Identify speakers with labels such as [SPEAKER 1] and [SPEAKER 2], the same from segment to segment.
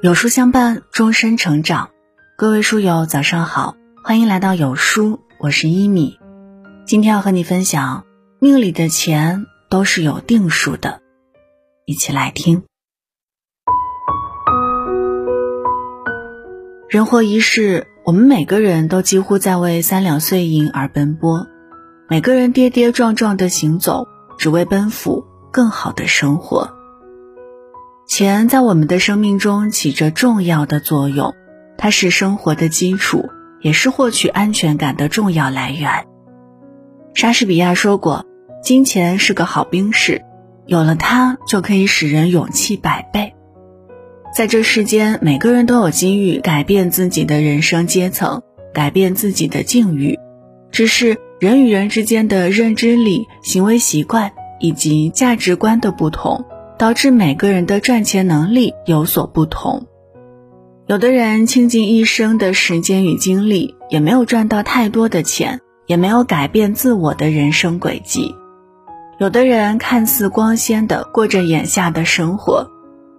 [SPEAKER 1] 有书相伴，终身成长。各位书友，早上好，欢迎来到有书，我是一米。今天要和你分享，命里的钱都是有定数的，一起来听。人活一世，我们每个人都几乎在为三两碎银而奔波，每个人跌跌撞撞的行走，只为奔赴更好的生活。钱在我们的生命中起着重要的作用，它是生活的基础，也是获取安全感的重要来源。莎士比亚说过：“金钱是个好兵士，有了它就可以使人勇气百倍。”在这世间，每个人都有机遇改变自己的人生阶层，改变自己的境遇，只是人与人之间的认知力、行为习惯以及价值观的不同。导致每个人的赚钱能力有所不同，有的人倾尽一生的时间与精力，也没有赚到太多的钱，也没有改变自我的人生轨迹；有的人看似光鲜的过着眼下的生活，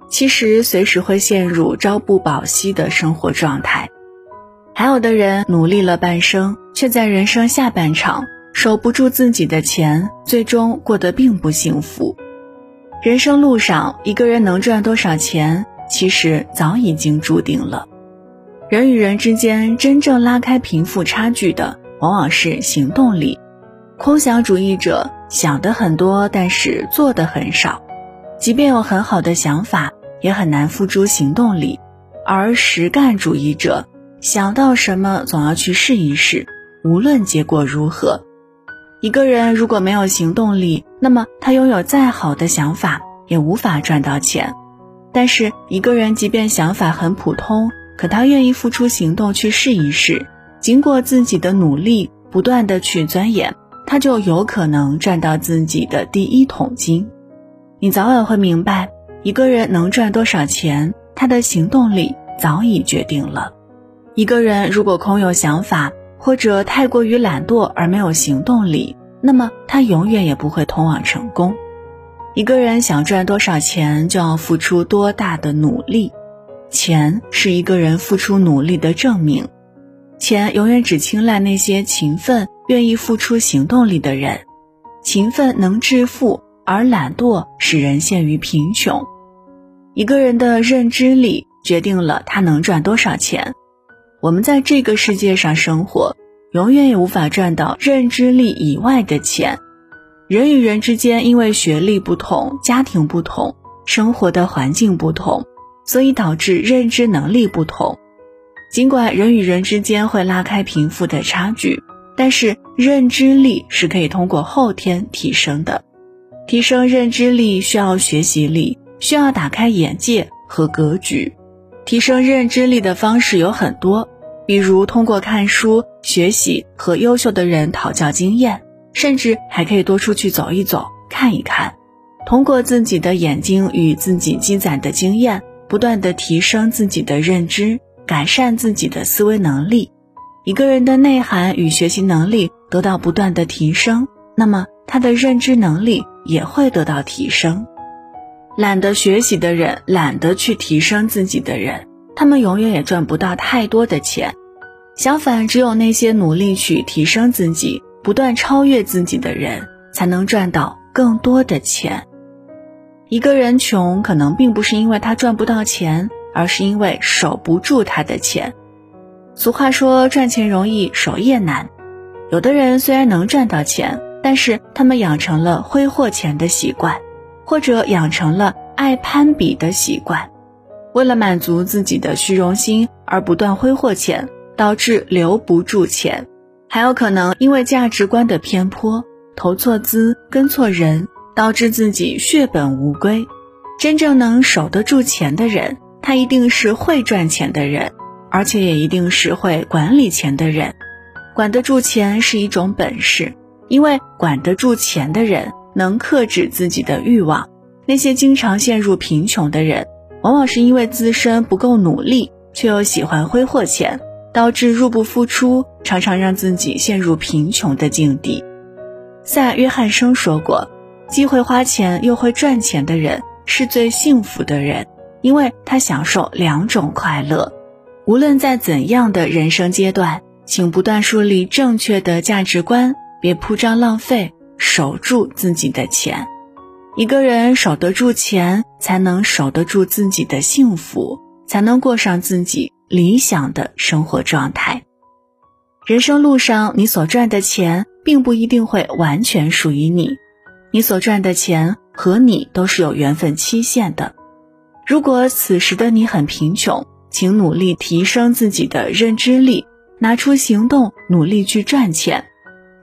[SPEAKER 1] 其实随时会陷入朝不保夕的生活状态；还有的人努力了半生，却在人生下半场守不住自己的钱，最终过得并不幸福。人生路上，一个人能赚多少钱，其实早已经注定了。人与人之间真正拉开贫富差距的，往往是行动力。空想主义者想的很多，但是做的很少。即便有很好的想法，也很难付诸行动力。而实干主义者想到什么，总要去试一试，无论结果如何。一个人如果没有行动力，那么他拥有再好的想法也无法赚到钱。但是一个人即便想法很普通，可他愿意付出行动去试一试，经过自己的努力，不断的去钻研，他就有可能赚到自己的第一桶金。你早晚会明白，一个人能赚多少钱，他的行动力早已决定了。一个人如果空有想法，或者太过于懒惰而没有行动力，那么他永远也不会通往成功。一个人想赚多少钱，就要付出多大的努力。钱是一个人付出努力的证明。钱永远只青睐那些勤奋、愿意付出行动力的人。勤奋能致富，而懒惰使人陷于贫穷。一个人的认知力决定了他能赚多少钱。我们在这个世界上生活，永远也无法赚到认知力以外的钱。人与人之间因为学历不同、家庭不同、生活的环境不同，所以导致认知能力不同。尽管人与人之间会拉开贫富的差距，但是认知力是可以通过后天提升的。提升认知力需要学习力，需要打开眼界和格局。提升认知力的方式有很多，比如通过看书、学习和优秀的人讨教经验，甚至还可以多出去走一走、看一看。通过自己的眼睛与自己积攒的经验，不断的提升自己的认知，改善自己的思维能力。一个人的内涵与学习能力得到不断的提升，那么他的认知能力也会得到提升。懒得学习的人，懒得去提升自己的人，他们永远也赚不到太多的钱。相反，只有那些努力去提升自己、不断超越自己的人，才能赚到更多的钱。一个人穷，可能并不是因为他赚不到钱，而是因为守不住他的钱。俗话说，赚钱容易守业难。有的人虽然能赚到钱，但是他们养成了挥霍钱的习惯。或者养成了爱攀比的习惯，为了满足自己的虚荣心而不断挥霍钱，导致留不住钱；还有可能因为价值观的偏颇，投错资、跟错人，导致自己血本无归。真正能守得住钱的人，他一定是会赚钱的人，而且也一定是会管理钱的人。管得住钱是一种本事，因为管得住钱的人。能克制自己的欲望，那些经常陷入贫穷的人，往往是因为自身不够努力，却又喜欢挥霍钱，导致入不敷出，常常让自己陷入贫穷的境地。萨约翰生说过：“既会花钱又会赚钱的人，是最幸福的人。”因为他享受两种快乐。无论在怎样的人生阶段，请不断树立正确的价值观，别铺张浪费，守住自己的钱。一个人守得住钱，才能守得住自己的幸福，才能过上自己理想的生活状态。人生路上，你所赚的钱并不一定会完全属于你，你所赚的钱和你都是有缘分期限的。如果此时的你很贫穷，请努力提升自己的认知力，拿出行动努力去赚钱。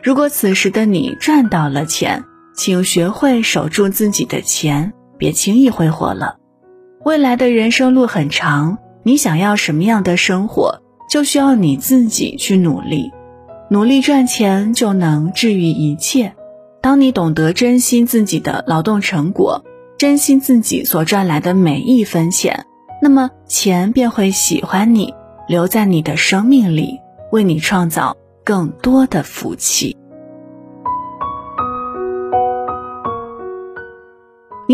[SPEAKER 1] 如果此时的你赚到了钱，请学会守住自己的钱，别轻易挥霍了。未来的人生路很长，你想要什么样的生活，就需要你自己去努力。努力赚钱就能治愈一切。当你懂得珍惜自己的劳动成果，珍惜自己所赚来的每一分钱，那么钱便会喜欢你，留在你的生命里，为你创造更多的福气。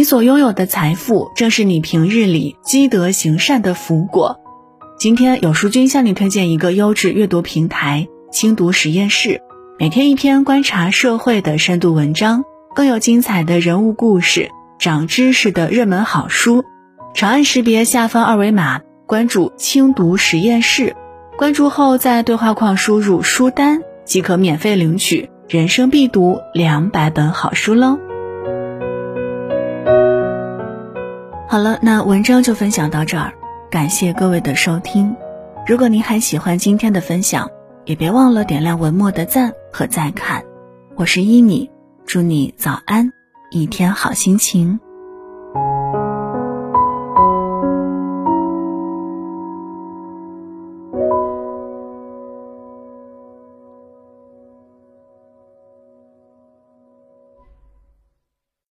[SPEAKER 1] 你所拥有的财富，正是你平日里积德行善的福果。今天有书君向你推荐一个优质阅读平台——轻读实验室，每天一篇观察社会的深度文章，更有精彩的人物故事、长知识的热门好书。长按识别下方二维码，关注轻读实验室。关注后，在对话框输入书单，即可免费领取人生必读两百本好书喽。好了，那文章就分享到这儿，感谢各位的收听。如果您还喜欢今天的分享，也别忘了点亮文末的赞和再看。我是依米，祝你早安，一天好心情。